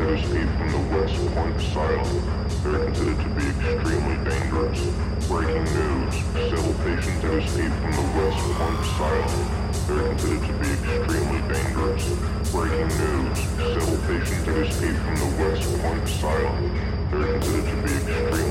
those escape from the West Point asylum. They're considered to be extremely dangerous. Breaking news, several patients have escaped from the West Point asylum. They're considered to be extremely dangerous. Breaking news, several patients have escaped from the West Point asylum. They're considered to be extremely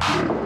Devote.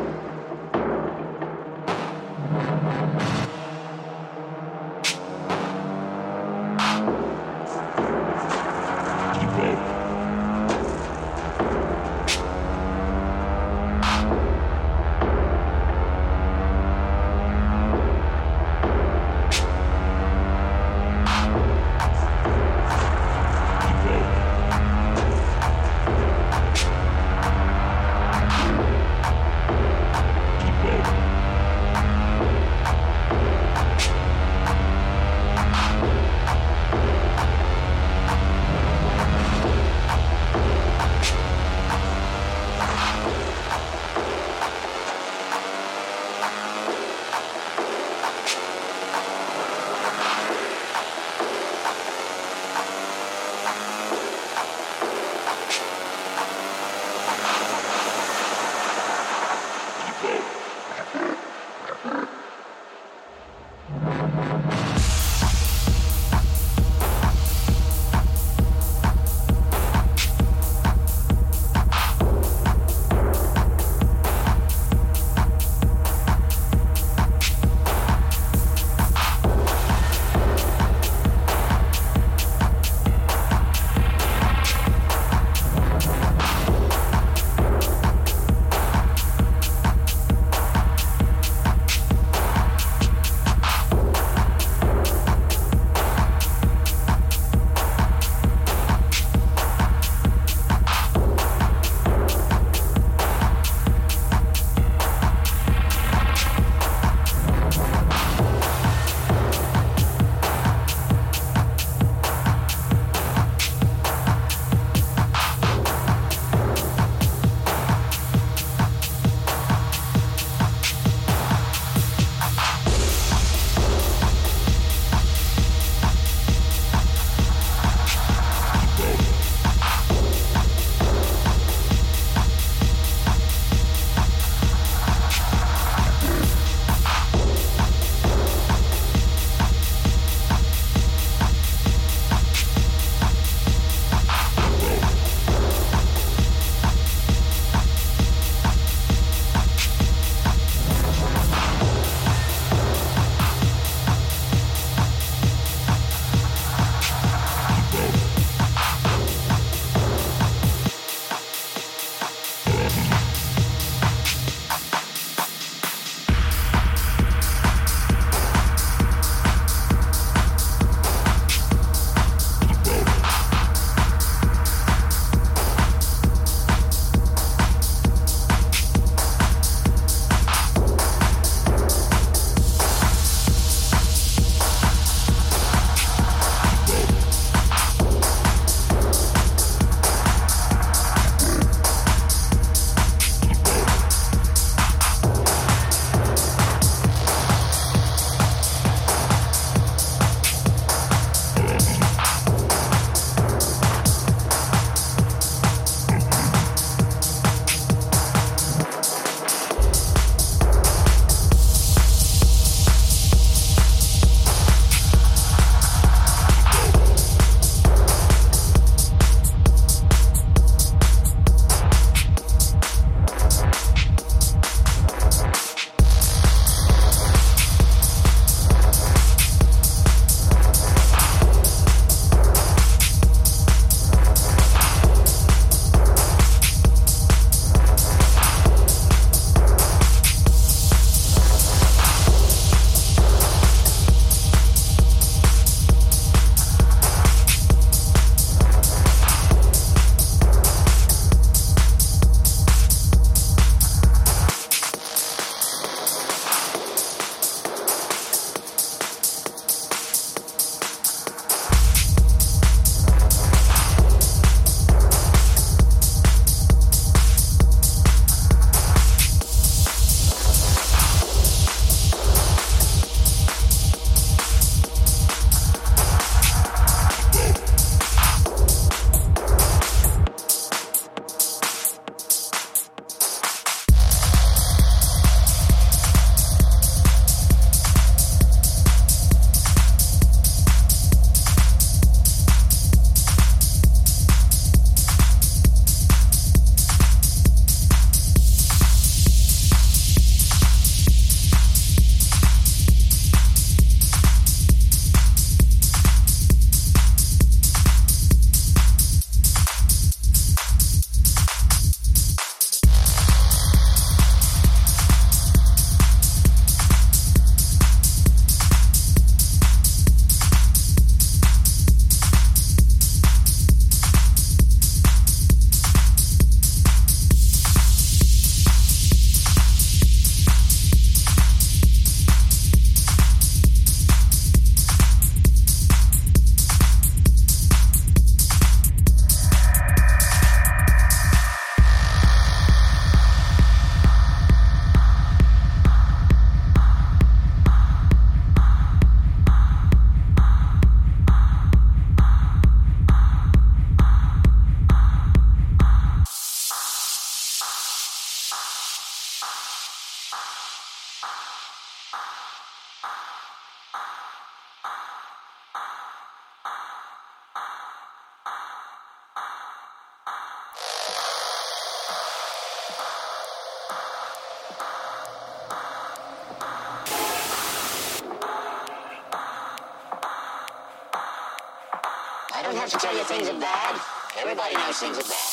Have to tell you things are bad. Everybody knows things are bad.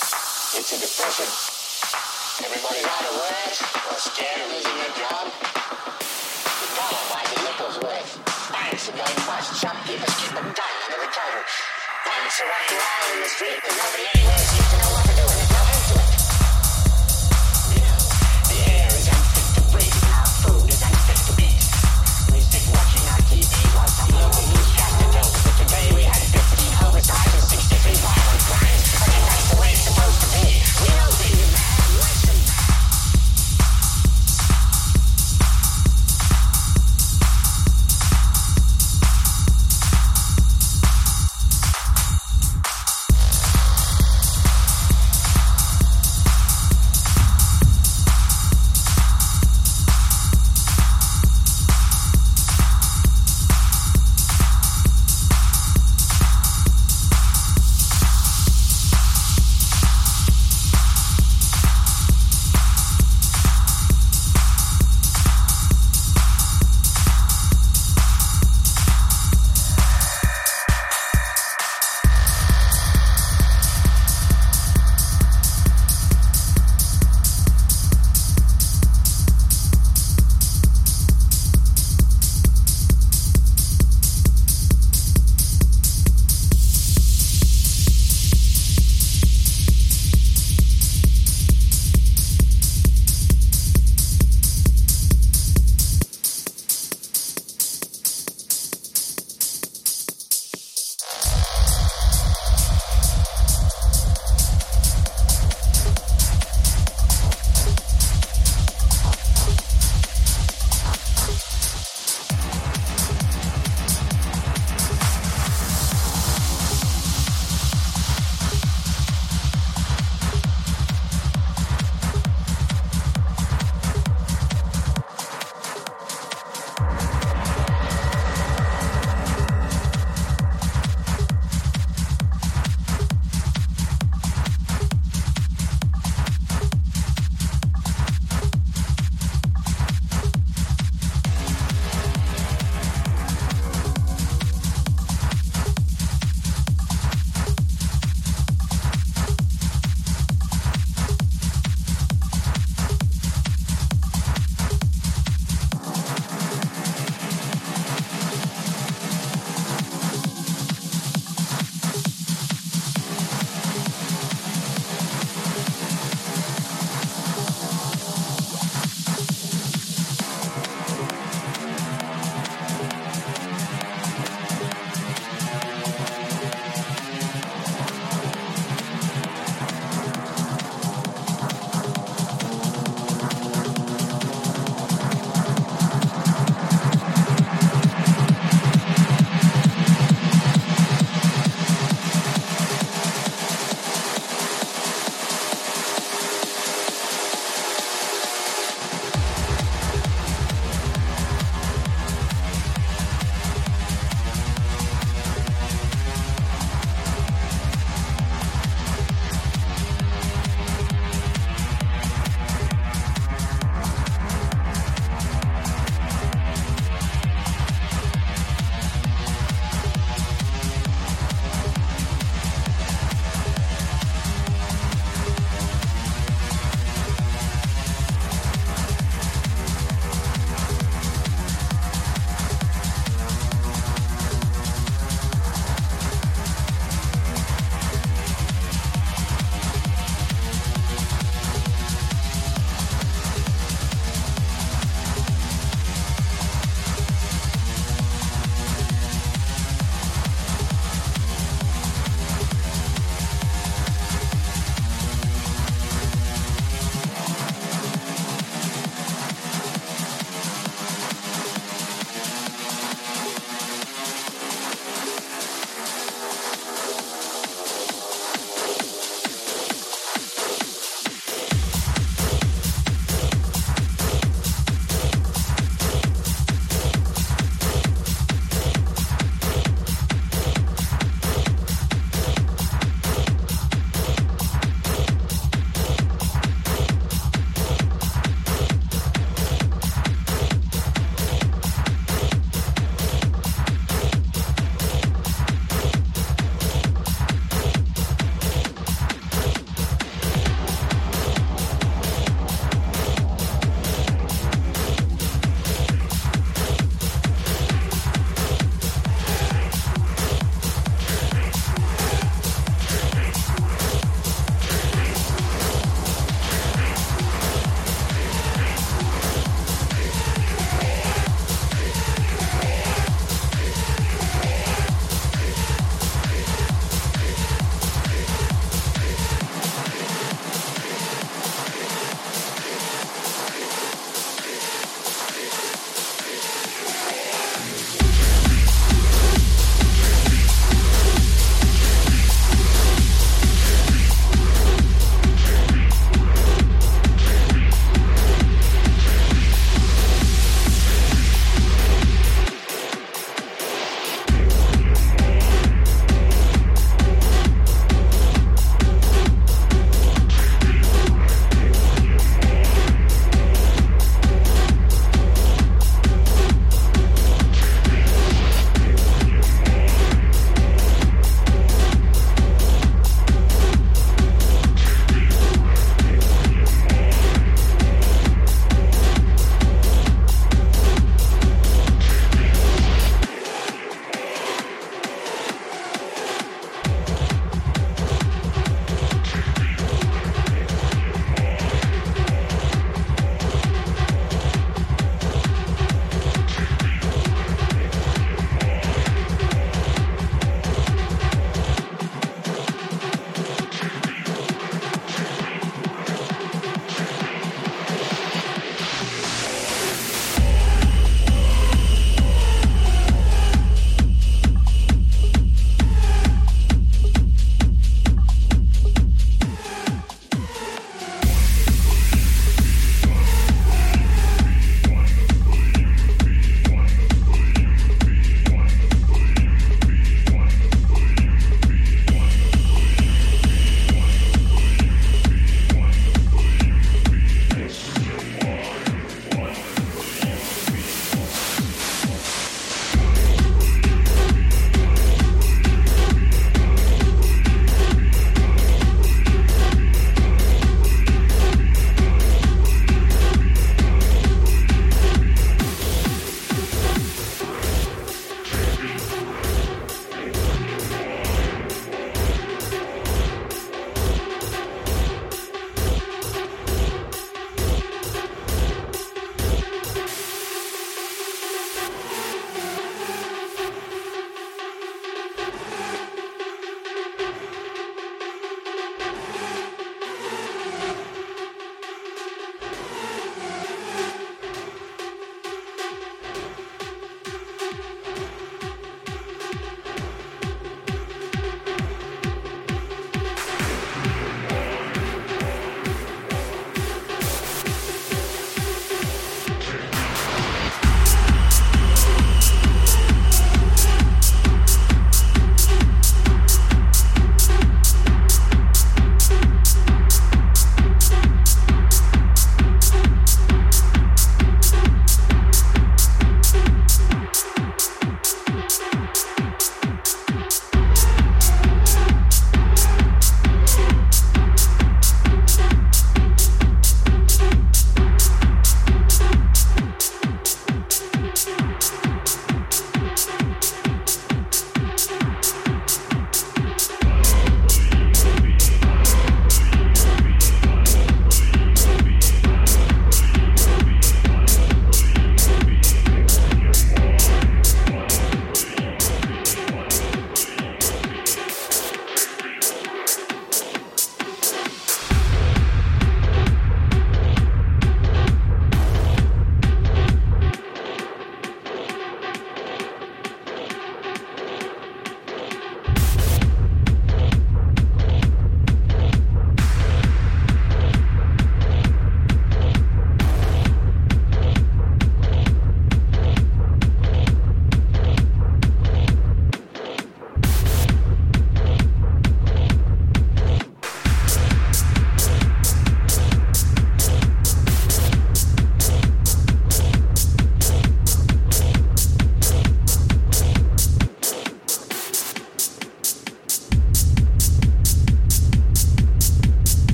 It's a depression. Everybody's out of work or scared of losing their job. The dollar buys a nickel's worth. Banks are going bust. Shopkeepers keep a gun under the counter. Punks are running wild in the street because nobody anywhere seems to know what